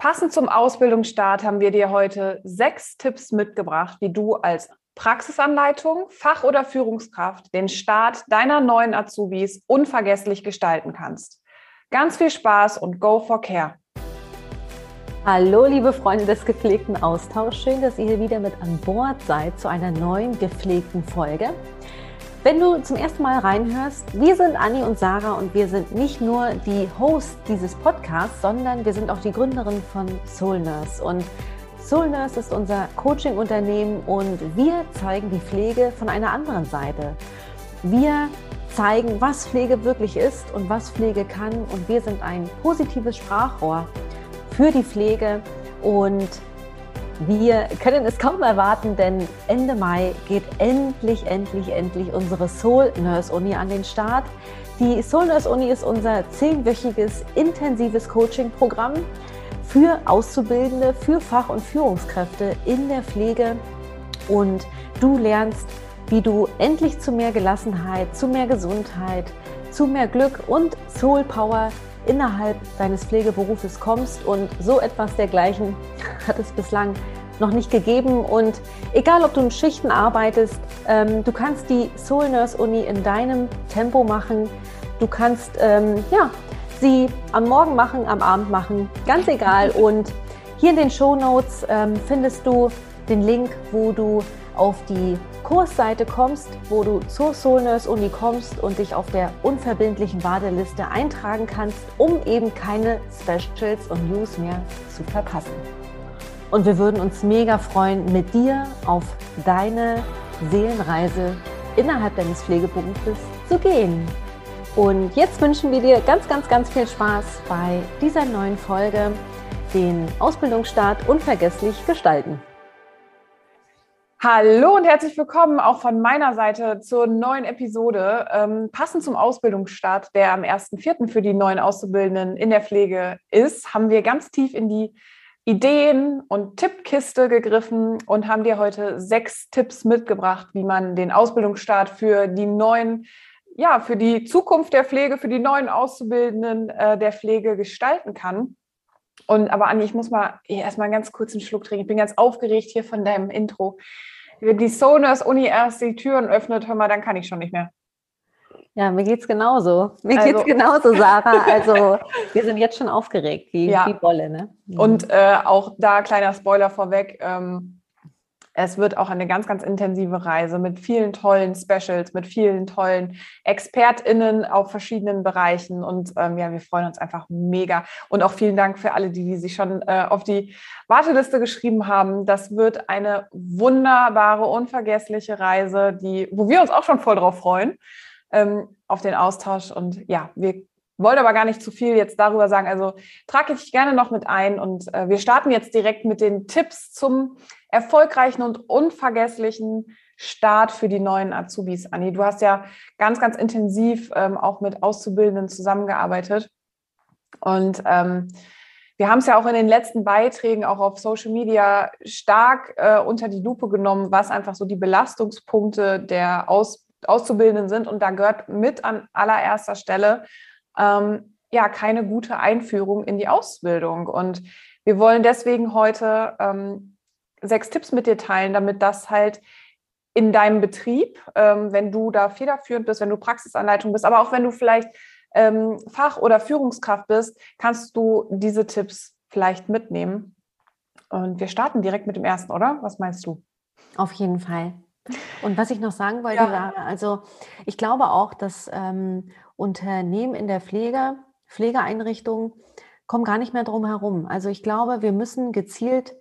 Passend zum Ausbildungsstart haben wir dir heute sechs Tipps mitgebracht, wie du als Praxisanleitung, Fach- oder Führungskraft den Start deiner neuen Azubis unvergesslich gestalten kannst. Ganz viel Spaß und go for care! Hallo, liebe Freunde des gepflegten Austauschs. Schön, dass ihr hier wieder mit an Bord seid zu einer neuen gepflegten Folge. Wenn du zum ersten Mal reinhörst, wir sind Anni und Sarah und wir sind nicht nur die Hosts dieses Podcasts, sondern wir sind auch die Gründerin von Soul Nurse. Und Soul Nurse ist unser Coaching-Unternehmen und wir zeigen die Pflege von einer anderen Seite. Wir zeigen, was Pflege wirklich ist und was Pflege kann und wir sind ein positives Sprachrohr für die Pflege und wir können es kaum erwarten, denn Ende Mai geht endlich, endlich, endlich unsere Soul Nurse Uni an den Start. Die Soul Nurse Uni ist unser zehnwöchiges intensives Coaching-Programm für Auszubildende, für Fach- und Führungskräfte in der Pflege. Und du lernst, wie du endlich zu mehr Gelassenheit, zu mehr Gesundheit, zu mehr Glück und Soul Power innerhalb deines Pflegeberufes kommst und so etwas dergleichen hat es bislang noch nicht gegeben. Und egal, ob du in Schichten arbeitest, ähm, du kannst die Soul Nurse Uni in deinem Tempo machen. Du kannst ähm, ja, sie am Morgen machen, am Abend machen, ganz egal. Und hier in den Show Notes ähm, findest du den Link, wo du auf die Kursseite kommst, wo du zur Soul Nurse Uni kommst und dich auf der unverbindlichen Warteliste eintragen kannst, um eben keine Specials und News mehr zu verpassen. Und wir würden uns mega freuen, mit dir auf deine Seelenreise innerhalb deines Pflegeberufes zu gehen. Und jetzt wünschen wir dir ganz, ganz, ganz viel Spaß bei dieser neuen Folge, den Ausbildungsstart unvergesslich gestalten. Hallo und herzlich willkommen auch von meiner Seite zur neuen Episode. Ähm, passend zum Ausbildungsstart, der am 1.4. für die neuen Auszubildenden in der Pflege ist, haben wir ganz tief in die Ideen- und Tippkiste gegriffen und haben dir heute sechs Tipps mitgebracht, wie man den Ausbildungsstart für die neuen, ja, für die Zukunft der Pflege, für die neuen Auszubildenden äh, der Pflege gestalten kann. Und aber Anni, ich muss mal erstmal einen ganz kurzen Schluck trinken. Ich bin ganz aufgeregt hier von deinem Intro. Wenn die Sonus Uni erst die Türen öffnet, hör mal, dann kann ich schon nicht mehr. Ja, mir geht's genauso. Mir also, geht's genauso, Sarah. Also wir sind jetzt schon aufgeregt, wie, ja. wie Bolle, ne? Und äh, auch da kleiner Spoiler vorweg. Ähm, es wird auch eine ganz, ganz intensive Reise mit vielen tollen Specials, mit vielen tollen ExpertInnen auf verschiedenen Bereichen. Und ähm, ja, wir freuen uns einfach mega. Und auch vielen Dank für alle, die, die sich schon äh, auf die Warteliste geschrieben haben. Das wird eine wunderbare, unvergessliche Reise, die, wo wir uns auch schon voll drauf freuen, ähm, auf den Austausch. Und ja, wir wollte aber gar nicht zu viel jetzt darüber sagen. Also trage ich gerne noch mit ein und äh, wir starten jetzt direkt mit den Tipps zum erfolgreichen und unvergesslichen Start für die neuen Azubis. Anni, du hast ja ganz, ganz intensiv ähm, auch mit Auszubildenden zusammengearbeitet und ähm, wir haben es ja auch in den letzten Beiträgen auch auf Social Media stark äh, unter die Lupe genommen, was einfach so die Belastungspunkte der Aus Auszubildenden sind. Und da gehört mit an allererster Stelle ähm, ja keine gute Einführung in die Ausbildung. Und wir wollen deswegen heute ähm, sechs Tipps mit dir teilen, damit das halt in deinem Betrieb, ähm, wenn du da federführend bist, wenn du Praxisanleitung bist, aber auch wenn du vielleicht ähm, Fach- oder Führungskraft bist, kannst du diese Tipps vielleicht mitnehmen. Und wir starten direkt mit dem ersten, oder? Was meinst du? Auf jeden Fall. Und was ich noch sagen wollte, ja. war, also ich glaube auch, dass ähm, Unternehmen in der Pflege, Pflegeeinrichtungen kommen gar nicht mehr drum herum. Also ich glaube, wir müssen gezielt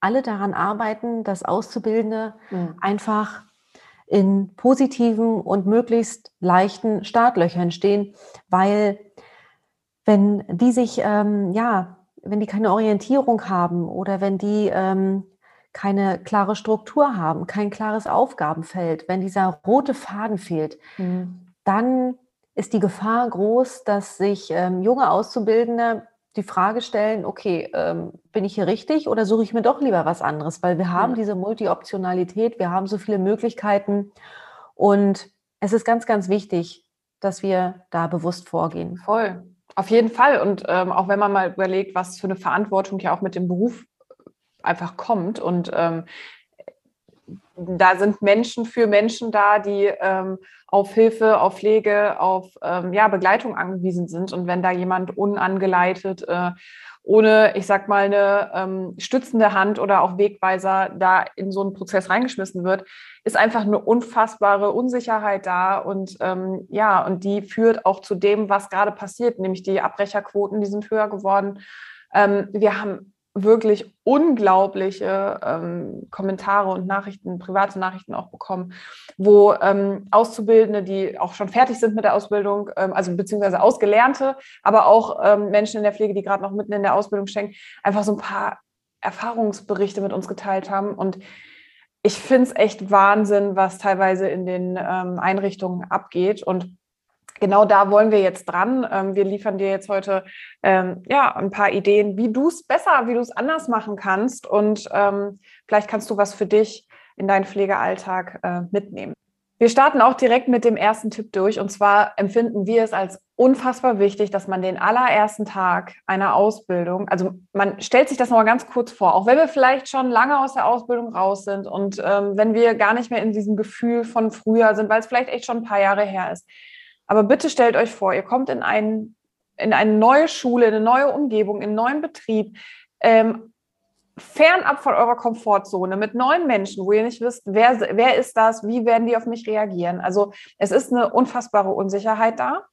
alle daran arbeiten, dass Auszubildende mhm. einfach in positiven und möglichst leichten Startlöchern stehen, weil wenn die sich, ähm, ja, wenn die keine Orientierung haben oder wenn die ähm, keine klare Struktur haben, kein klares Aufgabenfeld, wenn dieser rote Faden fehlt, mhm. dann ist die Gefahr groß, dass sich ähm, junge Auszubildende die Frage stellen, okay, ähm, bin ich hier richtig oder suche ich mir doch lieber was anderes? Weil wir haben diese Multi-Optionalität, wir haben so viele Möglichkeiten und es ist ganz, ganz wichtig, dass wir da bewusst vorgehen. Voll. Auf jeden Fall. Und ähm, auch wenn man mal überlegt, was für eine Verantwortung ja auch mit dem Beruf einfach kommt. Und ähm, da sind Menschen für Menschen da, die ähm, auf Hilfe, auf Pflege, auf ähm, ja, Begleitung angewiesen sind. Und wenn da jemand unangeleitet, äh, ohne, ich sag mal, eine ähm, stützende Hand oder auch Wegweiser da in so einen Prozess reingeschmissen wird, ist einfach eine unfassbare Unsicherheit da. Und ähm, ja, und die führt auch zu dem, was gerade passiert, nämlich die Abbrecherquoten, die sind höher geworden. Ähm, wir haben wirklich unglaubliche ähm, Kommentare und Nachrichten, private Nachrichten auch bekommen, wo ähm, Auszubildende, die auch schon fertig sind mit der Ausbildung, ähm, also beziehungsweise Ausgelernte, aber auch ähm, Menschen in der Pflege, die gerade noch mitten in der Ausbildung stecken, einfach so ein paar Erfahrungsberichte mit uns geteilt haben. Und ich finde es echt Wahnsinn, was teilweise in den ähm, Einrichtungen abgeht. Und genau da wollen wir jetzt dran. Ähm, wir liefern dir jetzt heute ähm, ja, ein paar Ideen, wie du es besser, wie du es anders machen kannst. Und ähm, vielleicht kannst du was für dich in deinen Pflegealltag äh, mitnehmen. Wir starten auch direkt mit dem ersten Tipp durch. Und zwar empfinden wir es als unfassbar wichtig, dass man den allerersten Tag einer Ausbildung, also man stellt sich das nochmal ganz kurz vor, auch wenn wir vielleicht schon lange aus der Ausbildung raus sind und ähm, wenn wir gar nicht mehr in diesem Gefühl von früher sind, weil es vielleicht echt schon ein paar Jahre her ist. Aber bitte stellt euch vor, ihr kommt in, ein, in eine neue Schule, in eine neue Umgebung, in einen neuen Betrieb, ähm, fernab von eurer Komfortzone, mit neuen Menschen, wo ihr nicht wisst, wer, wer ist das, wie werden die auf mich reagieren. Also es ist eine unfassbare Unsicherheit da.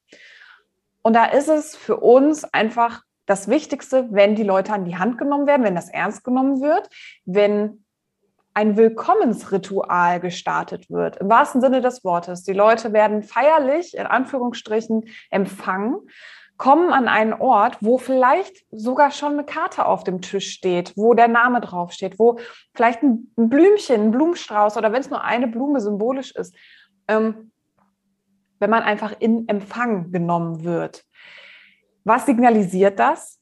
Und da ist es für uns einfach das Wichtigste, wenn die Leute an die Hand genommen werden, wenn das ernst genommen wird, wenn ein Willkommensritual gestartet wird, im wahrsten Sinne des Wortes. Die Leute werden feierlich, in Anführungsstrichen, empfangen, kommen an einen Ort, wo vielleicht sogar schon eine Karte auf dem Tisch steht, wo der Name draufsteht, wo vielleicht ein Blümchen, ein Blumenstrauß oder wenn es nur eine Blume symbolisch ist, ähm, wenn man einfach in Empfang genommen wird. Was signalisiert das?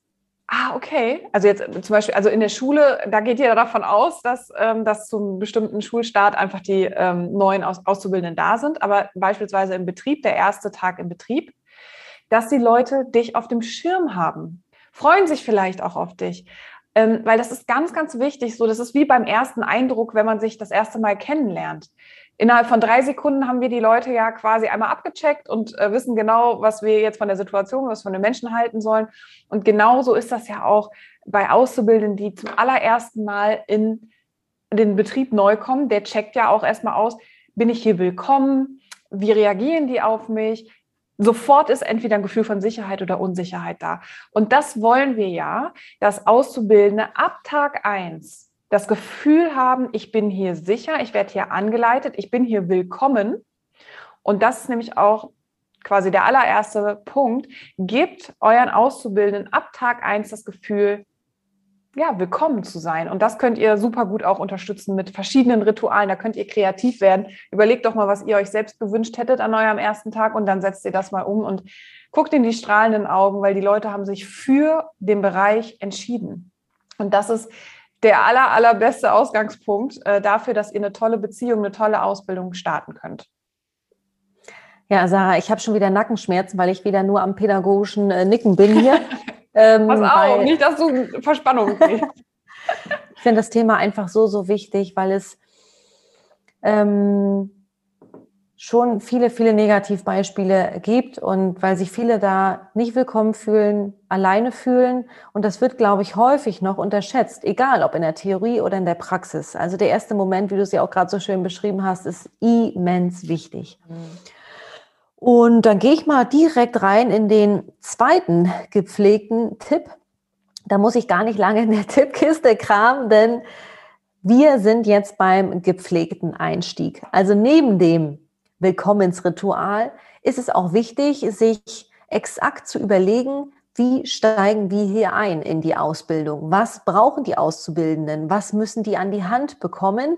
Ah, okay. Also jetzt zum Beispiel, also in der Schule, da geht ihr davon aus, dass, ähm, dass zum bestimmten Schulstart einfach die ähm, neuen Aus Auszubildenden da sind, aber beispielsweise im Betrieb, der erste Tag im Betrieb, dass die Leute dich auf dem Schirm haben, freuen sich vielleicht auch auf dich, ähm, weil das ist ganz, ganz wichtig. So, das ist wie beim ersten Eindruck, wenn man sich das erste Mal kennenlernt innerhalb von drei Sekunden haben wir die Leute ja quasi einmal abgecheckt und äh, wissen genau, was wir jetzt von der Situation, was von den Menschen halten sollen. Und genauso ist das ja auch bei Auszubildenden, die zum allerersten Mal in den Betrieb neu kommen. Der checkt ja auch erstmal aus, bin ich hier willkommen? Wie reagieren die auf mich? Sofort ist entweder ein Gefühl von Sicherheit oder Unsicherheit da. Und das wollen wir ja, dass Auszubildende ab Tag eins das Gefühl haben, ich bin hier sicher, ich werde hier angeleitet, ich bin hier willkommen. Und das ist nämlich auch quasi der allererste Punkt. Gebt euren Auszubildenden ab Tag 1 das Gefühl, ja, willkommen zu sein. Und das könnt ihr super gut auch unterstützen mit verschiedenen Ritualen. Da könnt ihr kreativ werden. Überlegt doch mal, was ihr euch selbst gewünscht hättet an eurem ersten Tag und dann setzt ihr das mal um und guckt in die strahlenden Augen, weil die Leute haben sich für den Bereich entschieden. Und das ist der aller, allerbeste Ausgangspunkt äh, dafür, dass ihr eine tolle Beziehung, eine tolle Ausbildung starten könnt. Ja, Sarah, ich habe schon wieder Nackenschmerzen, weil ich wieder nur am pädagogischen äh, Nicken bin hier. ähm, Pass auf, nicht, dass du Verspannung kriegst. ich finde das Thema einfach so, so wichtig, weil es ähm, schon viele, viele Negativbeispiele gibt und weil sich viele da nicht willkommen fühlen, alleine fühlen. Und das wird, glaube ich, häufig noch unterschätzt, egal ob in der Theorie oder in der Praxis. Also der erste Moment, wie du es ja auch gerade so schön beschrieben hast, ist immens wichtig. Und dann gehe ich mal direkt rein in den zweiten gepflegten Tipp. Da muss ich gar nicht lange in der Tippkiste kramen, denn wir sind jetzt beim gepflegten Einstieg. Also neben dem Willkommensritual ist es auch wichtig, sich exakt zu überlegen, wie steigen wir hier ein in die Ausbildung? Was brauchen die Auszubildenden? Was müssen die an die Hand bekommen,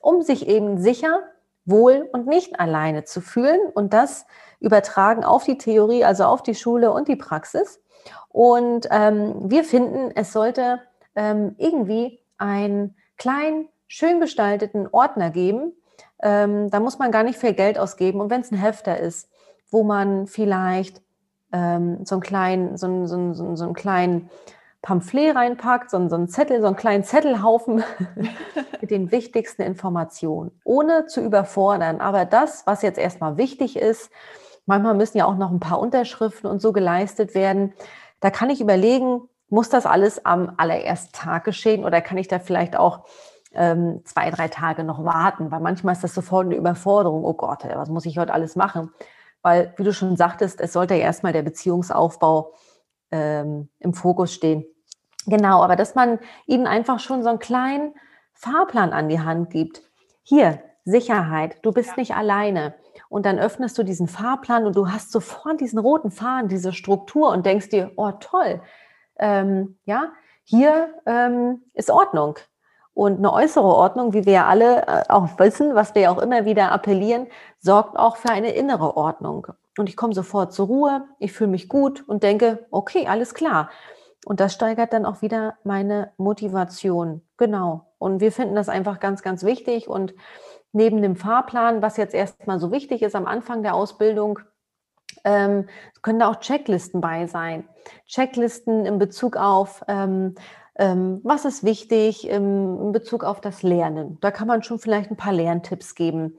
um sich eben sicher, wohl und nicht alleine zu fühlen? Und das übertragen auf die Theorie, also auf die Schule und die Praxis. Und ähm, wir finden, es sollte ähm, irgendwie einen kleinen, schön gestalteten Ordner geben, ähm, da muss man gar nicht viel Geld ausgeben. Und wenn es ein Hefter ist, wo man vielleicht ähm, so einen kleinen, so, so, so, so einen kleinen Pamphlet reinpackt, so, so einen Zettel, so einen kleinen Zettelhaufen mit den wichtigsten Informationen, ohne zu überfordern. Aber das, was jetzt erstmal wichtig ist, manchmal müssen ja auch noch ein paar Unterschriften und so geleistet werden. Da kann ich überlegen, muss das alles am allerersten Tag geschehen oder kann ich da vielleicht auch ähm, zwei, drei Tage noch warten? Weil manchmal ist das sofort eine Überforderung. Oh Gott, was muss ich heute alles machen? Weil, wie du schon sagtest, es sollte ja erstmal der Beziehungsaufbau ähm, im Fokus stehen. Genau, aber dass man ihnen einfach schon so einen kleinen Fahrplan an die Hand gibt. Hier, Sicherheit, du bist ja. nicht alleine. Und dann öffnest du diesen Fahrplan und du hast sofort diesen roten Faden, diese Struktur und denkst dir, oh toll, ähm, ja, hier ähm, ist Ordnung. Und eine äußere Ordnung, wie wir alle äh, auch wissen, was wir auch immer wieder appellieren, sorgt auch für eine innere Ordnung. Und ich komme sofort zur Ruhe, ich fühle mich gut und denke, okay, alles klar. Und das steigert dann auch wieder meine Motivation. Genau. Und wir finden das einfach ganz, ganz wichtig. Und neben dem Fahrplan, was jetzt erstmal so wichtig ist am Anfang der Ausbildung, ähm, können da auch Checklisten bei sein. Checklisten in Bezug auf, ähm, was ist wichtig in Bezug auf das Lernen. Da kann man schon vielleicht ein paar Lerntipps geben.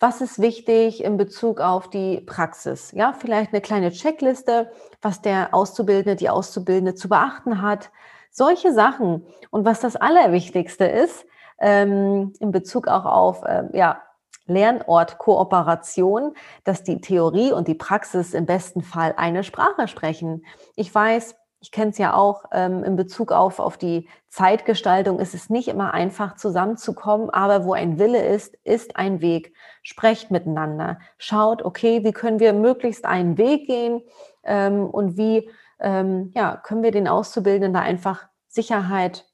Was ist wichtig in Bezug auf die Praxis? Ja, vielleicht eine kleine Checkliste, was der Auszubildende, die Auszubildende zu beachten hat. Solche Sachen. Und was das Allerwichtigste ist, ähm, in Bezug auch auf ja, Lernortkooperation, dass die Theorie und die Praxis im besten Fall eine Sprache sprechen. Ich weiß, ich kenne es ja auch ähm, in Bezug auf, auf die Zeitgestaltung, ist es nicht immer einfach zusammenzukommen, aber wo ein Wille ist, ist ein Weg. Sprecht miteinander, schaut, okay, wie können wir möglichst einen Weg gehen ähm, und wie ähm, ja, können wir den Auszubildenden da einfach Sicherheit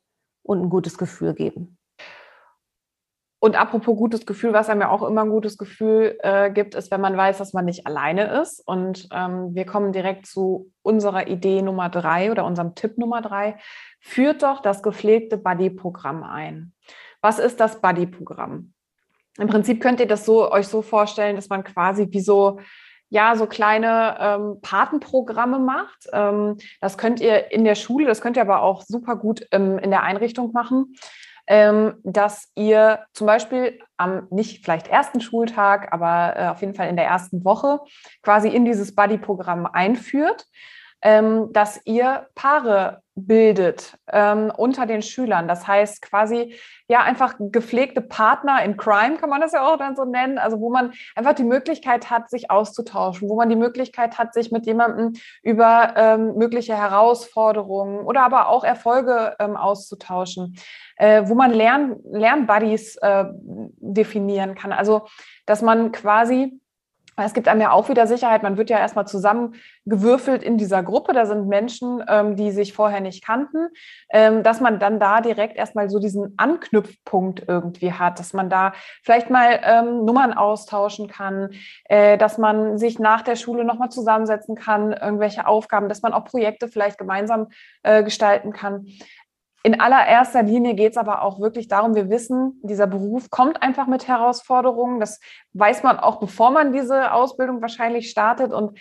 und ein gutes Gefühl geben. Und apropos gutes Gefühl, was einem ja auch immer ein gutes Gefühl äh, gibt, ist, wenn man weiß, dass man nicht alleine ist. Und ähm, wir kommen direkt zu unserer Idee Nummer drei oder unserem Tipp Nummer drei. Führt doch das gepflegte Buddy-Programm ein. Was ist das Buddy-Programm? Im Prinzip könnt ihr das so, euch so vorstellen, dass man quasi wie so ja, so kleine ähm, Patenprogramme macht. Ähm, das könnt ihr in der Schule, das könnt ihr aber auch super gut ähm, in der Einrichtung machen ähm, dass ihr zum Beispiel am nicht vielleicht ersten Schultag, aber äh, auf jeden Fall in der ersten Woche quasi in dieses Buddy-Programm einführt, ähm, dass ihr Paare bildet ähm, unter den Schülern. Das heißt quasi ja einfach gepflegte Partner in Crime, kann man das ja auch dann so nennen. Also wo man einfach die Möglichkeit hat, sich auszutauschen, wo man die Möglichkeit hat, sich mit jemandem über ähm, mögliche Herausforderungen oder aber auch Erfolge ähm, auszutauschen, äh, wo man Lern Lernbuddies äh, definieren kann. Also dass man quasi es gibt einem ja auch wieder Sicherheit. Man wird ja erstmal zusammengewürfelt in dieser Gruppe. Da sind Menschen, ähm, die sich vorher nicht kannten, ähm, dass man dann da direkt erstmal so diesen Anknüpfpunkt irgendwie hat, dass man da vielleicht mal ähm, Nummern austauschen kann, äh, dass man sich nach der Schule nochmal zusammensetzen kann, irgendwelche Aufgaben, dass man auch Projekte vielleicht gemeinsam äh, gestalten kann. In allererster Linie geht es aber auch wirklich darum, wir wissen, dieser Beruf kommt einfach mit Herausforderungen. Das weiß man auch, bevor man diese Ausbildung wahrscheinlich startet. Und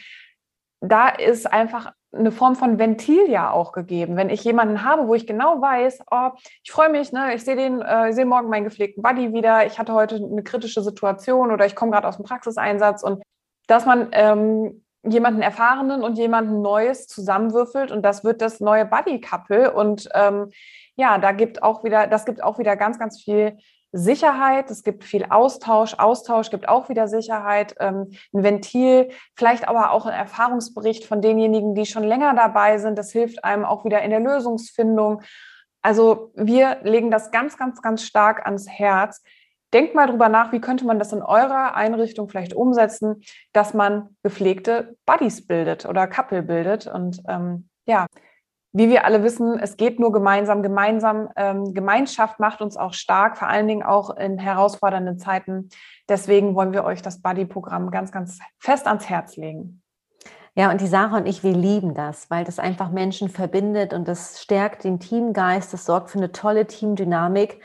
da ist einfach eine Form von Ventil ja auch gegeben. Wenn ich jemanden habe, wo ich genau weiß, oh, ich freue mich, ne, ich sehe den, äh, sehe morgen meinen gepflegten Buddy wieder, ich hatte heute eine kritische Situation oder ich komme gerade aus dem Praxiseinsatz und dass man ähm, jemanden Erfahrenen und jemanden Neues zusammenwürfelt und das wird das neue Buddy-Couple. Und ähm, ja, da gibt auch wieder, das gibt auch wieder ganz, ganz viel Sicherheit, es gibt viel Austausch, Austausch gibt auch wieder Sicherheit, ähm, ein Ventil, vielleicht aber auch ein Erfahrungsbericht von denjenigen, die schon länger dabei sind. Das hilft einem auch wieder in der Lösungsfindung. Also wir legen das ganz, ganz, ganz stark ans Herz, Denkt mal drüber nach, wie könnte man das in eurer Einrichtung vielleicht umsetzen, dass man gepflegte Buddies bildet oder Couple bildet. Und ähm, ja, wie wir alle wissen, es geht nur gemeinsam. Gemeinsam, ähm, Gemeinschaft macht uns auch stark, vor allen Dingen auch in herausfordernden Zeiten. Deswegen wollen wir euch das Buddy-Programm ganz, ganz fest ans Herz legen. Ja, und die Sarah und ich, wir lieben das, weil das einfach Menschen verbindet und das stärkt den Teamgeist, das sorgt für eine tolle Teamdynamik.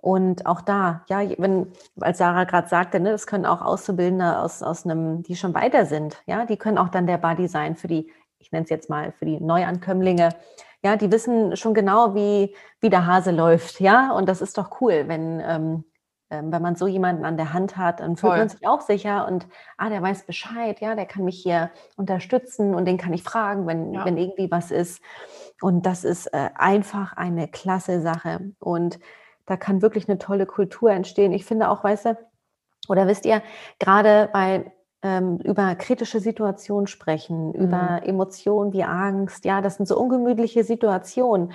Und auch da, ja, wenn, als Sarah gerade sagte, ne, das können auch Auszubildende aus, aus einem, die schon weiter sind, ja, die können auch dann der Buddy sein für die, ich nenne es jetzt mal, für die Neuankömmlinge. Ja, die wissen schon genau, wie, wie der Hase läuft, ja, und das ist doch cool, wenn, ähm, ähm, wenn man so jemanden an der Hand hat, dann fühlt Voll. man sich auch sicher und ah, der weiß Bescheid, ja, der kann mich hier unterstützen und den kann ich fragen, wenn, ja. wenn irgendwie was ist. Und das ist äh, einfach eine klasse Sache. Und da kann wirklich eine tolle Kultur entstehen. Ich finde auch, weißt du, oder wisst ihr, gerade bei ähm, über kritische Situationen sprechen, mhm. über Emotionen wie Angst, ja, das sind so ungemütliche Situationen.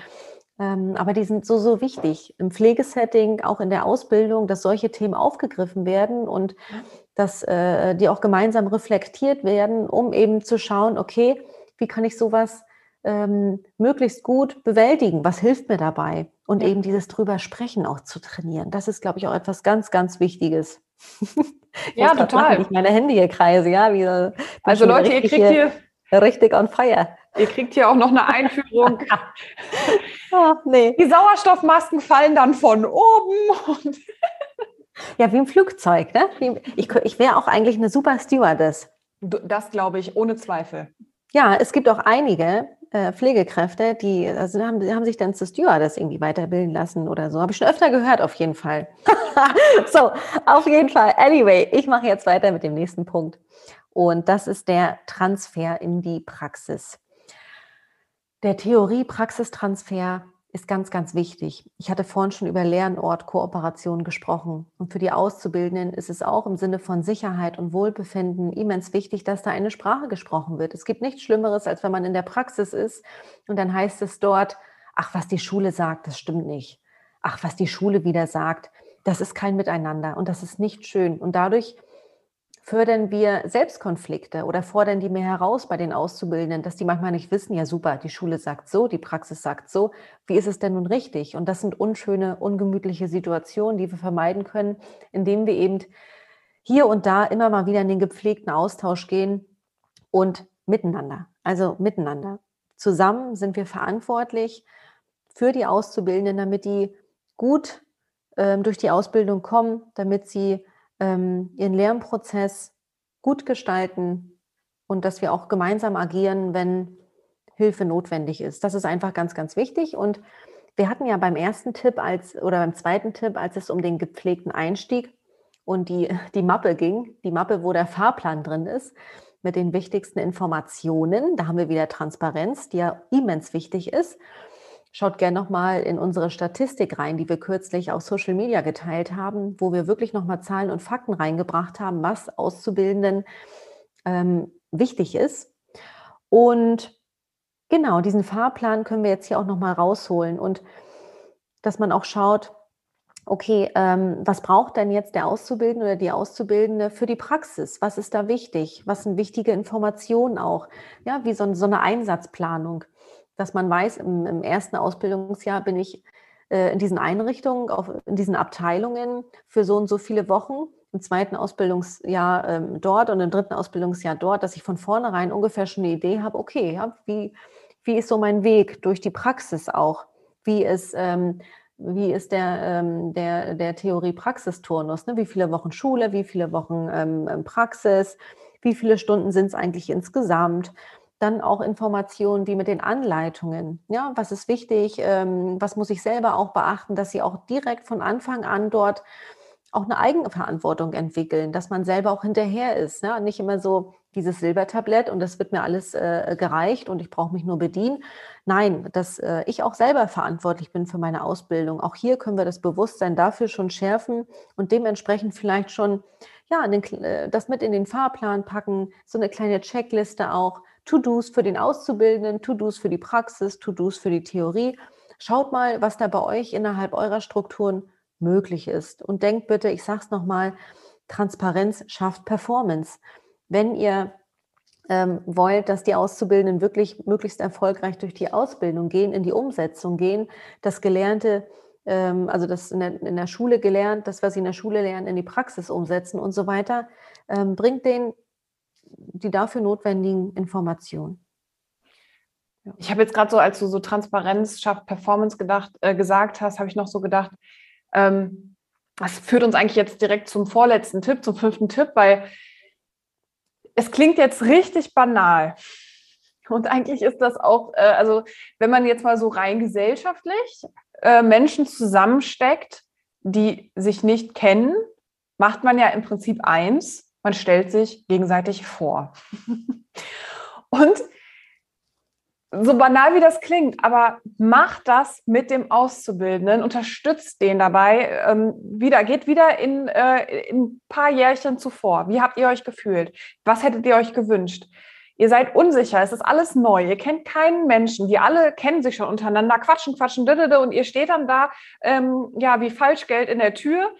Ähm, aber die sind so, so wichtig im Pflegesetting, auch in der Ausbildung, dass solche Themen aufgegriffen werden und dass äh, die auch gemeinsam reflektiert werden, um eben zu schauen, okay, wie kann ich sowas ähm, möglichst gut bewältigen? Was hilft mir dabei? Und eben dieses drüber sprechen auch zu trainieren. Das ist, glaube ich, auch etwas ganz, ganz Wichtiges. ja, total. Ich meine Hände hier kreise, ja. Wie, also Leute, ihr kriegt hier richtig on fire. Ihr kriegt hier auch noch eine Einführung. oh, nee. Die Sauerstoffmasken fallen dann von oben. ja, wie im Flugzeug, ne? Ich, ich wäre auch eigentlich eine super Stewardess. Das glaube ich, ohne Zweifel. Ja, es gibt auch einige, äh, Pflegekräfte, die also haben, haben sich dann zu Stewardess irgendwie weiterbilden lassen oder so. Habe ich schon öfter gehört, auf jeden Fall. so, auf jeden Fall. Anyway, ich mache jetzt weiter mit dem nächsten Punkt. Und das ist der Transfer in die Praxis. Der Theorie-Praxistransfer ist ganz, ganz wichtig. Ich hatte vorhin schon über Lernort-Kooperation gesprochen. Und für die Auszubildenden ist es auch im Sinne von Sicherheit und Wohlbefinden immens wichtig, dass da eine Sprache gesprochen wird. Es gibt nichts Schlimmeres, als wenn man in der Praxis ist und dann heißt es dort, ach, was die Schule sagt, das stimmt nicht. Ach, was die Schule wieder sagt, das ist kein Miteinander und das ist nicht schön. Und dadurch fördern wir Selbstkonflikte oder fordern die mehr heraus bei den Auszubildenden, dass die manchmal nicht wissen, ja super, die Schule sagt so, die Praxis sagt so, wie ist es denn nun richtig? Und das sind unschöne, ungemütliche Situationen, die wir vermeiden können, indem wir eben hier und da immer mal wieder in den gepflegten Austausch gehen und miteinander, also miteinander. Zusammen sind wir verantwortlich für die Auszubildenden, damit die gut ähm, durch die Ausbildung kommen, damit sie ähm, ihren Lernprozess gut gestalten und dass wir auch gemeinsam agieren, wenn Hilfe notwendig ist. Das ist einfach ganz, ganz wichtig. Und wir hatten ja beim ersten Tipp als oder beim zweiten Tipp, als es um den gepflegten Einstieg und die, die Mappe ging, die Mappe, wo der Fahrplan drin ist, mit den wichtigsten Informationen. Da haben wir wieder Transparenz, die ja immens wichtig ist. Schaut gerne nochmal in unsere Statistik rein, die wir kürzlich auf Social Media geteilt haben, wo wir wirklich nochmal Zahlen und Fakten reingebracht haben, was Auszubildenden ähm, wichtig ist. Und genau, diesen Fahrplan können wir jetzt hier auch nochmal rausholen und dass man auch schaut, okay, ähm, was braucht denn jetzt der Auszubildende oder die Auszubildende für die Praxis? Was ist da wichtig? Was sind wichtige Informationen auch? Ja, wie so, so eine Einsatzplanung dass man weiß, im, im ersten Ausbildungsjahr bin ich äh, in diesen Einrichtungen, auf, in diesen Abteilungen für so und so viele Wochen, im zweiten Ausbildungsjahr ähm, dort und im dritten Ausbildungsjahr dort, dass ich von vornherein ungefähr schon eine Idee habe, okay, ja, wie, wie ist so mein Weg durch die Praxis auch? Wie ist, ähm, wie ist der, ähm, der, der Theorie-Praxisturnus? Ne? Wie viele Wochen Schule, wie viele Wochen ähm, Praxis, wie viele Stunden sind es eigentlich insgesamt? Dann auch Informationen wie mit den Anleitungen. Ja, was ist wichtig? Ähm, was muss ich selber auch beachten, dass sie auch direkt von Anfang an dort auch eine Eigenverantwortung entwickeln, dass man selber auch hinterher ist. Ja? Nicht immer so dieses Silbertablett und das wird mir alles äh, gereicht und ich brauche mich nur bedienen. Nein, dass äh, ich auch selber verantwortlich bin für meine Ausbildung. Auch hier können wir das Bewusstsein dafür schon schärfen und dementsprechend vielleicht schon ja, den, äh, das mit in den Fahrplan packen, so eine kleine Checkliste auch, To-Dos für den Auszubildenden, To-Dos für die Praxis, To-Dos für die Theorie. Schaut mal, was da bei euch innerhalb eurer Strukturen möglich ist. Und denkt bitte, ich sage es nochmal, Transparenz schafft Performance. Wenn ihr ähm, wollt, dass die Auszubildenden wirklich möglichst erfolgreich durch die Ausbildung gehen, in die Umsetzung gehen, das Gelernte, also das in der, in der, Schule gelernt, das, was sie in der Schule lernen, in die Praxis umsetzen und so weiter, ähm, bringt den die dafür notwendigen Informationen. Ja. Ich habe jetzt gerade so, als du so Transparenz schafft Performance gedacht, äh, gesagt hast, habe ich noch so gedacht, Ähm, das führt uns eigentlich jetzt direkt zum vorletzten Tipp, zum fünften Tipp, weil es klingt jetzt richtig banal. Und eigentlich ist das auch, äh, also wenn man jetzt mal so rein gesellschaftlich äh, Menschen zusammensteckt, die sich nicht kennen, macht man ja im Prinzip eins, man stellt sich gegenseitig vor. Und so banal wie das klingt, aber macht das mit dem Auszubildenden, unterstützt den dabei, ähm, wieder, geht wieder in, äh, in ein paar Jährchen zuvor. Wie habt ihr euch gefühlt? Was hättet ihr euch gewünscht? Ihr seid unsicher, es ist alles neu, ihr kennt keinen Menschen, die alle kennen sich schon untereinander, quatschen, quatschen, und ihr steht dann da, ähm, ja, wie Falschgeld in der Tür.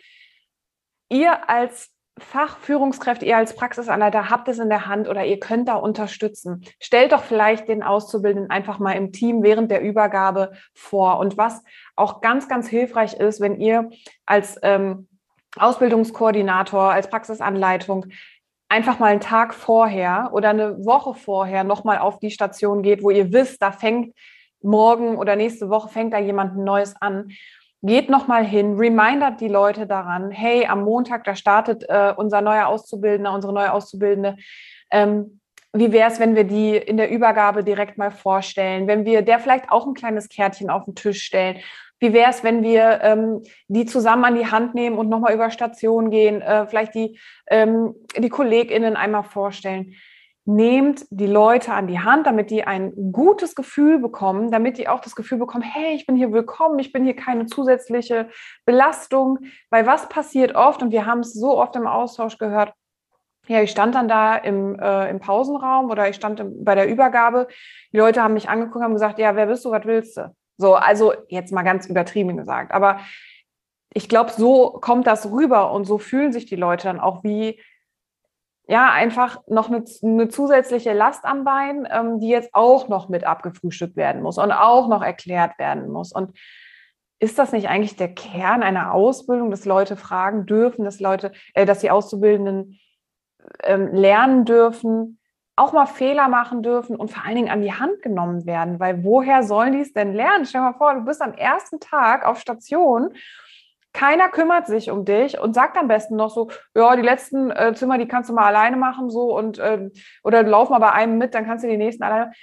Ihr als Fachführungskräfte, ihr als Praxisanleiter habt es in der Hand oder ihr könnt da unterstützen. Stellt doch vielleicht den Auszubildenden einfach mal im Team während der Übergabe vor. Und was auch ganz, ganz hilfreich ist, wenn ihr als ähm, Ausbildungskoordinator, als Praxisanleitung einfach mal einen Tag vorher oder eine Woche vorher nochmal auf die Station geht, wo ihr wisst, da fängt morgen oder nächste Woche fängt da jemand Neues an. Geht nochmal hin, remindert die Leute daran, hey, am Montag, da startet äh, unser neuer Auszubildender, unsere neue Auszubildende. Ähm, wie wäre es, wenn wir die in der Übergabe direkt mal vorstellen, wenn wir der vielleicht auch ein kleines Kärtchen auf den Tisch stellen wie wäre es, wenn wir ähm, die zusammen an die Hand nehmen und nochmal über Station gehen, äh, vielleicht die, ähm, die KollegInnen einmal vorstellen? Nehmt die Leute an die Hand, damit die ein gutes Gefühl bekommen, damit die auch das Gefühl bekommen, hey, ich bin hier willkommen, ich bin hier keine zusätzliche Belastung. Weil was passiert oft, und wir haben es so oft im Austausch gehört, ja, ich stand dann da im, äh, im Pausenraum oder ich stand im, bei der Übergabe. Die Leute haben mich angeguckt und haben gesagt, ja, wer bist du, was willst du? So, also jetzt mal ganz übertrieben gesagt. Aber ich glaube, so kommt das rüber und so fühlen sich die Leute dann auch wie, ja, einfach noch eine, eine zusätzliche Last am Bein, ähm, die jetzt auch noch mit abgefrühstückt werden muss und auch noch erklärt werden muss. Und ist das nicht eigentlich der Kern einer Ausbildung, dass Leute fragen dürfen, dass Leute, äh, dass die Auszubildenden ähm, lernen dürfen, auch mal Fehler machen dürfen und vor allen Dingen an die Hand genommen werden, weil woher sollen die es denn lernen? Stell dir mal vor, du bist am ersten Tag auf Station, keiner kümmert sich um dich und sagt am besten noch so, ja, die letzten äh, Zimmer, die kannst du mal alleine machen so und äh, oder lauf mal bei einem mit, dann kannst du die nächsten alleine.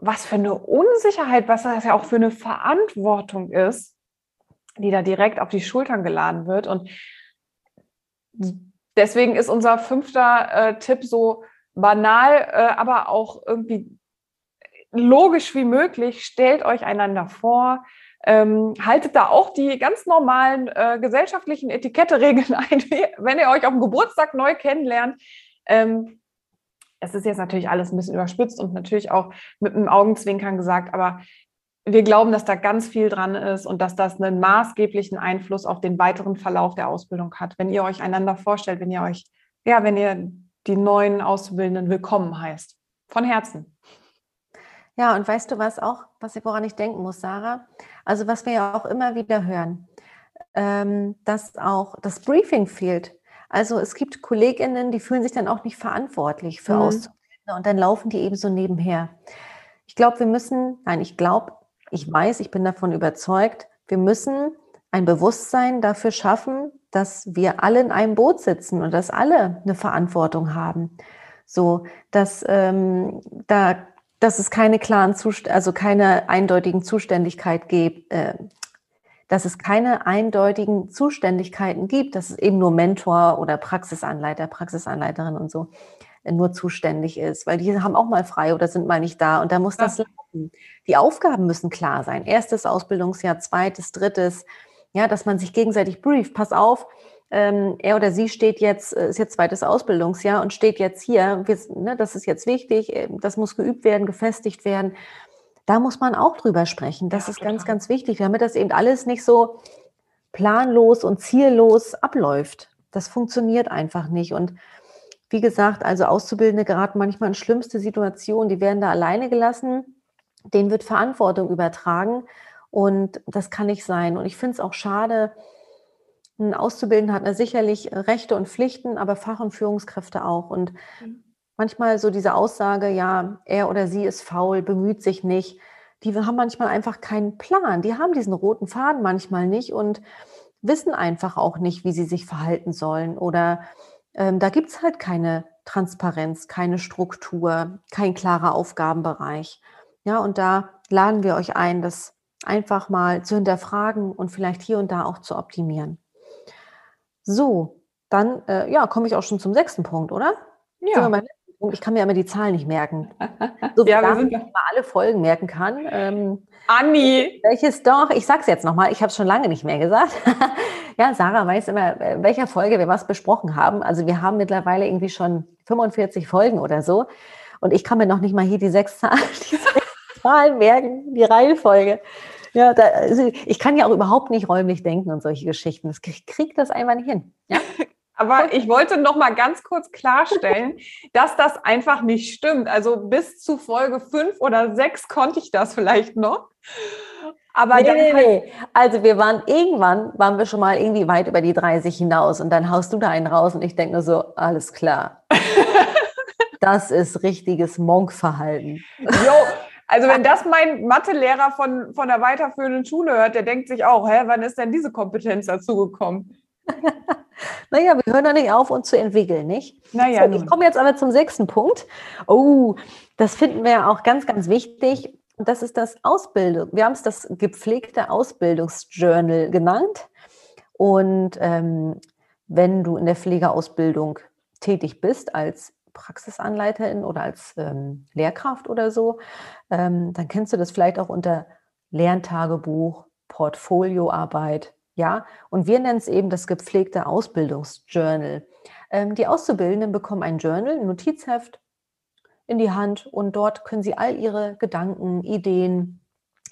Was für eine Unsicherheit, was das ja auch für eine Verantwortung ist, die da direkt auf die Schultern geladen wird und deswegen ist unser fünfter äh, Tipp so, banal, äh, aber auch irgendwie logisch wie möglich. Stellt euch einander vor. Ähm, haltet da auch die ganz normalen äh, gesellschaftlichen Etiketteregeln ein, wenn ihr euch auf dem Geburtstag neu kennenlernt. Ähm, es ist jetzt natürlich alles ein bisschen überspitzt und natürlich auch mit einem Augenzwinkern gesagt, aber wir glauben, dass da ganz viel dran ist und dass das einen maßgeblichen Einfluss auf den weiteren Verlauf der Ausbildung hat. Wenn ihr euch einander vorstellt, wenn ihr euch, ja, wenn ihr die neuen Auszubildenden willkommen heißt. Von Herzen. Ja, und weißt du was auch, was ich, woran ich denken muss, Sarah? Also was wir ja auch immer wieder hören, ähm, dass auch das Briefing fehlt. Also es gibt Kolleginnen, die fühlen sich dann auch nicht verantwortlich für mhm. Auszubildende und dann laufen die eben so nebenher. Ich glaube, wir müssen, nein, ich glaube, ich weiß, ich bin davon überzeugt, wir müssen ein Bewusstsein dafür schaffen, dass wir alle in einem Boot sitzen und dass alle eine Verantwortung haben. So, dass ähm, da, dass es keine klaren Zust also keine eindeutigen Zuständigkeit gibt, äh, dass es keine eindeutigen Zuständigkeiten gibt, dass es eben nur Mentor oder Praxisanleiter, Praxisanleiterin und so äh, nur zuständig ist, weil die haben auch mal frei oder sind mal nicht da und da muss ja. das laufen. Die Aufgaben müssen klar sein. Erstes Ausbildungsjahr, zweites, drittes, ja, dass man sich gegenseitig brieft. Pass auf, ähm, er oder sie steht jetzt, äh, ist jetzt zweites Ausbildungsjahr und steht jetzt hier, wir, ne, das ist jetzt wichtig, äh, das muss geübt werden, gefestigt werden. Da muss man auch drüber sprechen. Das ja, ist total. ganz, ganz wichtig, damit das eben alles nicht so planlos und ziellos abläuft. Das funktioniert einfach nicht. Und wie gesagt, also Auszubildende geraten manchmal in schlimmste Situationen, die werden da alleine gelassen, denen wird Verantwortung übertragen und das kann nicht sein. Und ich finde es auch schade, ein Auszubildender hat sicherlich Rechte und Pflichten, aber Fach- und Führungskräfte auch. Und mhm. manchmal so diese Aussage, ja, er oder sie ist faul, bemüht sich nicht, die haben manchmal einfach keinen Plan. Die haben diesen roten Faden manchmal nicht und wissen einfach auch nicht, wie sie sich verhalten sollen. Oder ähm, da gibt es halt keine Transparenz, keine Struktur, kein klarer Aufgabenbereich. Ja, und da laden wir euch ein, das einfach mal zu hinterfragen und vielleicht hier und da auch zu optimieren. So, dann äh, ja, komme ich auch schon zum sechsten Punkt, oder? Ja. Ich kann mir immer die Zahlen nicht merken. So wie ja, wir sind ich mal alle Folgen merken kann. Ähm, Anni! Welches doch, ich sag's jetzt nochmal, ich habe es schon lange nicht mehr gesagt. ja, Sarah weiß immer, äh, welcher Folge wir was besprochen haben. Also wir haben mittlerweile irgendwie schon 45 Folgen oder so. Und ich kann mir noch nicht mal hier die sechs Zahlen, die sechs Zahlen merken, die Reihenfolge. Ja, da, also ich kann ja auch überhaupt nicht räumlich denken und solche Geschichten. Ich kriege das einfach nicht hin. Ja? Aber ich wollte noch mal ganz kurz klarstellen, dass das einfach nicht stimmt. Also bis zu Folge fünf oder sechs konnte ich das vielleicht noch. Aber nee, nee, nee. Also wir waren irgendwann, waren wir schon mal irgendwie weit über die 30 hinaus und dann haust du da einen raus und ich denke nur so, alles klar. das ist richtiges Monkverhalten. Jo, also wenn das mein Mathelehrer von, von der weiterführenden Schule hört, der denkt sich auch, hä, wann ist denn diese Kompetenz dazugekommen? naja, wir hören doch nicht auf, uns zu entwickeln, nicht? Naja, so, ich komme jetzt aber zum sechsten Punkt. Oh, das finden wir auch ganz, ganz wichtig. Und das ist das Ausbildung. Wir haben es das gepflegte Ausbildungsjournal genannt. Und ähm, wenn du in der Pflegeausbildung tätig bist als Praxisanleiterin oder als ähm, Lehrkraft oder so, ähm, dann kennst du das vielleicht auch unter Lerntagebuch, Portfolioarbeit, ja, und wir nennen es eben das gepflegte Ausbildungsjournal. Ähm, die Auszubildenden bekommen ein Journal, ein Notizheft in die Hand und dort können sie all ihre Gedanken, Ideen,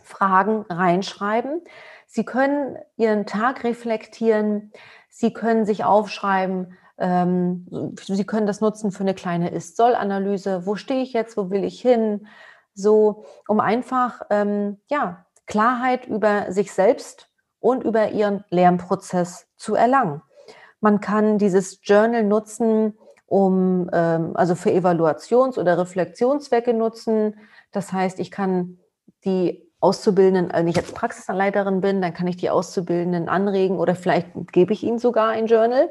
Fragen reinschreiben. Sie können ihren Tag reflektieren. Sie können sich aufschreiben. Ähm, sie können das nutzen für eine kleine Ist-Soll-Analyse. Wo stehe ich jetzt? Wo will ich hin? So, um einfach ähm, ja, Klarheit über sich selbst und über ihren Lernprozess zu erlangen. Man kann dieses Journal nutzen, um ähm, also für Evaluations- oder Reflexionszwecke nutzen. Das heißt, ich kann die Auszubildenden, wenn ich jetzt Praxisanleiterin bin, dann kann ich die Auszubildenden anregen oder vielleicht gebe ich ihnen sogar ein Journal.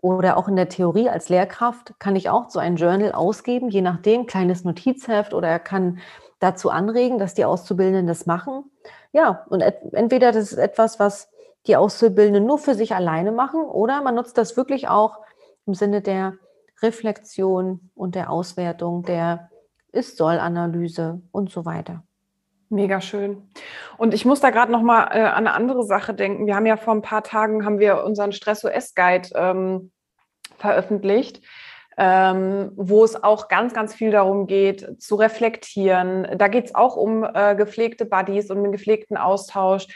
Oder auch in der Theorie als Lehrkraft kann ich auch so ein Journal ausgeben, je nachdem, kleines Notizheft oder er kann dazu anregen, dass die Auszubildenden das machen. Ja, und entweder das ist etwas, was die Auszubildenden nur für sich alleine machen oder man nutzt das wirklich auch im Sinne der Reflexion und der Auswertung, der Ist-Soll-Analyse und so weiter. Mega schön. Und ich muss da gerade noch mal äh, an eine andere Sache denken. Wir haben ja vor ein paar Tagen haben wir unseren Stress OS Guide ähm, veröffentlicht ähm, wo es auch ganz, ganz viel darum geht, zu reflektieren. Da geht es auch um äh, gepflegte Buddies und einen gepflegten Austausch.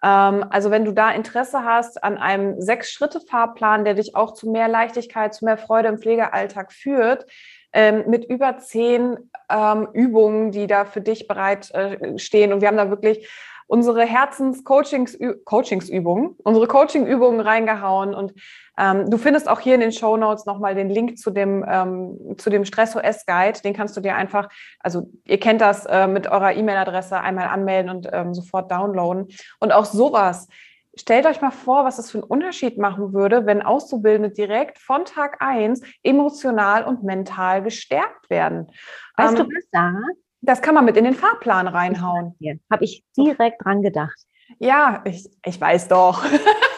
Ähm, also wenn du da Interesse hast an einem Sechs-Schritte-Fahrplan, der dich auch zu mehr Leichtigkeit, zu mehr Freude im Pflegealltag führt, ähm, mit über zehn ähm, Übungen, die da für dich bereit äh, stehen. Und wir haben da wirklich unsere Herzens-Coachingsübungen, unsere Coaching-Übungen reingehauen. Und ähm, du findest auch hier in den Show Notes nochmal den Link zu dem, ähm, zu dem Stress-OS-Guide. Den kannst du dir einfach, also ihr kennt das, äh, mit eurer E-Mail-Adresse einmal anmelden und ähm, sofort downloaden. Und auch sowas. Stellt euch mal vor, was das für einen Unterschied machen würde, wenn Auszubildende direkt von Tag eins emotional und mental gestärkt werden. Weißt ähm, du was, Sarah? Das kann man mit in den Fahrplan reinhauen. Habe ich direkt dran gedacht. Ja, ich, ich weiß doch.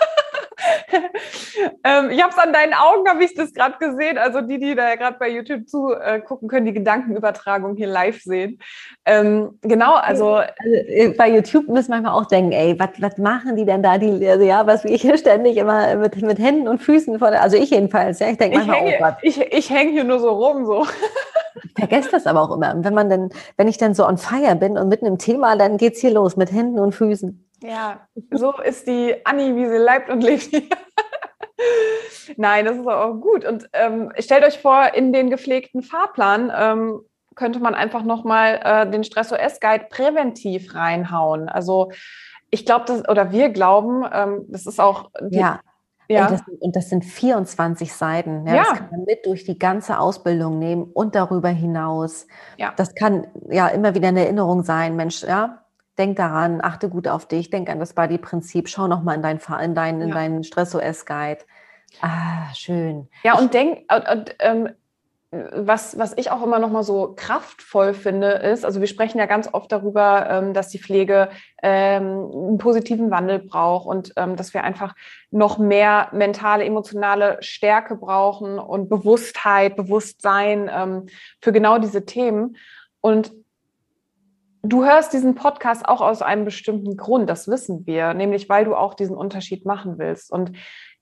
ähm, ich habe es an deinen Augen, habe ich das gerade gesehen. Also die, die da gerade bei YouTube zugucken, äh, können die Gedankenübertragung hier live sehen. Ähm, genau, also, also, äh, bei YouTube müssen wir manchmal auch denken, ey, was machen die denn da? Die, also ja, was wir hier ständig immer mit, mit Händen und Füßen vor der, also ich jedenfalls, ja, ich denke manchmal, ich hänge, oh Ich, ich hänge hier nur so rum, so. Ich vergesse das aber auch immer. wenn man dann, wenn ich dann so on fire bin und mitten im Thema, dann geht es hier los mit Händen und Füßen. Ja, so ist die Anni, wie sie leibt und lebt. Nein, das ist auch gut. Und ähm, stellt euch vor, in den gepflegten Fahrplan ähm, könnte man einfach nochmal äh, den Stress-OS-Guide präventiv reinhauen. Also ich glaube, das, oder wir glauben, ähm, das ist auch die, ja. Ja. Und, das, und das sind 24 Seiten. Ja, ja. Das kann man mit durch die ganze Ausbildung nehmen und darüber hinaus. Ja. Das kann ja immer wieder eine Erinnerung sein, Mensch, ja, denk daran, achte gut auf dich, denk an das Body-Prinzip, schau nochmal in, dein, in, dein, in ja. deinen Stress-OS-Guide. Ah, schön. Ja, und denk, und, und, ähm, was, was ich auch immer noch mal so kraftvoll finde, ist, also wir sprechen ja ganz oft darüber, ähm, dass die Pflege ähm, einen positiven Wandel braucht und ähm, dass wir einfach noch mehr mentale, emotionale Stärke brauchen und Bewusstheit, Bewusstsein ähm, für genau diese Themen. Und du hörst diesen Podcast auch aus einem bestimmten Grund, das wissen wir, nämlich weil du auch diesen Unterschied machen willst. Und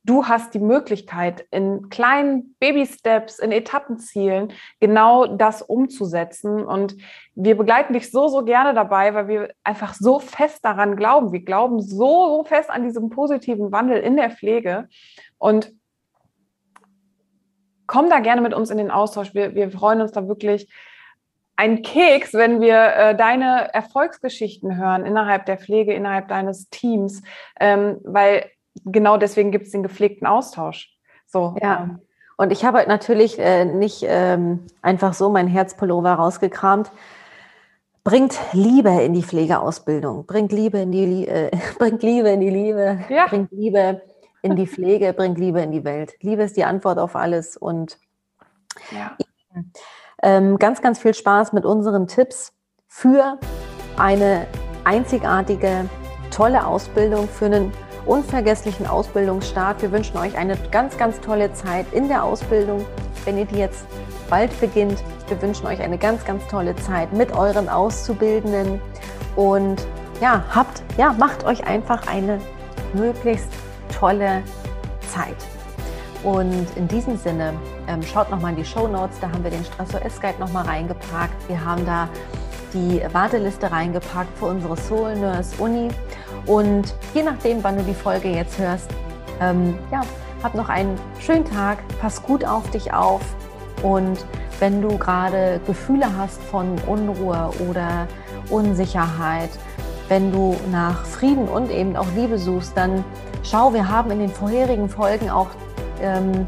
du hast die Möglichkeit, in kleinen Baby-Steps, in Etappenzielen genau das umzusetzen. Und wir begleiten dich so, so gerne dabei, weil wir einfach so fest daran glauben. Wir glauben so, so fest an diesem positiven Wandel in der Pflege. Und komm da gerne mit uns in den Austausch. Wir, wir freuen uns da wirklich ein Keks, wenn wir äh, deine Erfolgsgeschichten hören innerhalb der Pflege, innerhalb deines Teams, ähm, weil genau deswegen gibt es den gepflegten Austausch. So. Ja. Ähm. Und ich habe natürlich äh, nicht ähm, einfach so mein Herzpullover rausgekramt. Bringt Liebe in die Pflegeausbildung, bringt Liebe in die, äh, bringt Liebe in die Liebe, ja. bringt Liebe in die Pflege, bringt Liebe in die Welt. Liebe ist die Antwort auf alles und ja. ähm, ganz, ganz viel Spaß mit unseren Tipps für eine einzigartige, tolle Ausbildung, für einen unvergesslichen Ausbildungsstart. Wir wünschen euch eine ganz, ganz tolle Zeit in der Ausbildung, wenn ihr die jetzt bald beginnt. Wir wünschen euch eine ganz, ganz tolle Zeit mit euren Auszubildenden und ja, habt, ja, macht euch einfach eine möglichst tolle Zeit. Und in diesem Sinne, ähm, schaut nochmal in die Show Notes, da haben wir den Stressor S-Guide nochmal reingepackt. Wir haben da die Warteliste reingepackt für unsere Soul Nurse Uni. Und je nachdem, wann du die Folge jetzt hörst, ähm, ja, hab noch einen schönen Tag, pass gut auf dich auf und wenn du gerade Gefühle hast von Unruhe oder Unsicherheit, wenn du nach Frieden und eben auch Liebe suchst, dann schau, wir haben in den vorherigen Folgen auch ähm,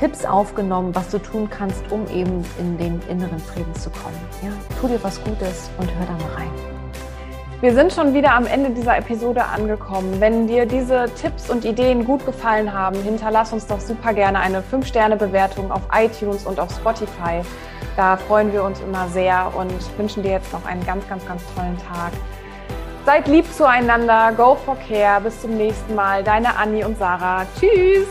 Tipps aufgenommen, was du tun kannst, um eben in den inneren Frieden zu kommen. Ja? Tu dir was Gutes und hör da mal rein. Wir sind schon wieder am Ende dieser Episode angekommen. Wenn dir diese Tipps und Ideen gut gefallen haben, hinterlass uns doch super gerne eine 5-Sterne-Bewertung auf iTunes und auf Spotify. Da freuen wir uns immer sehr und wünschen dir jetzt noch einen ganz, ganz, ganz tollen Tag. Seid lieb zueinander, go for care. Bis zum nächsten Mal. Deine Anni und Sarah. Tschüss.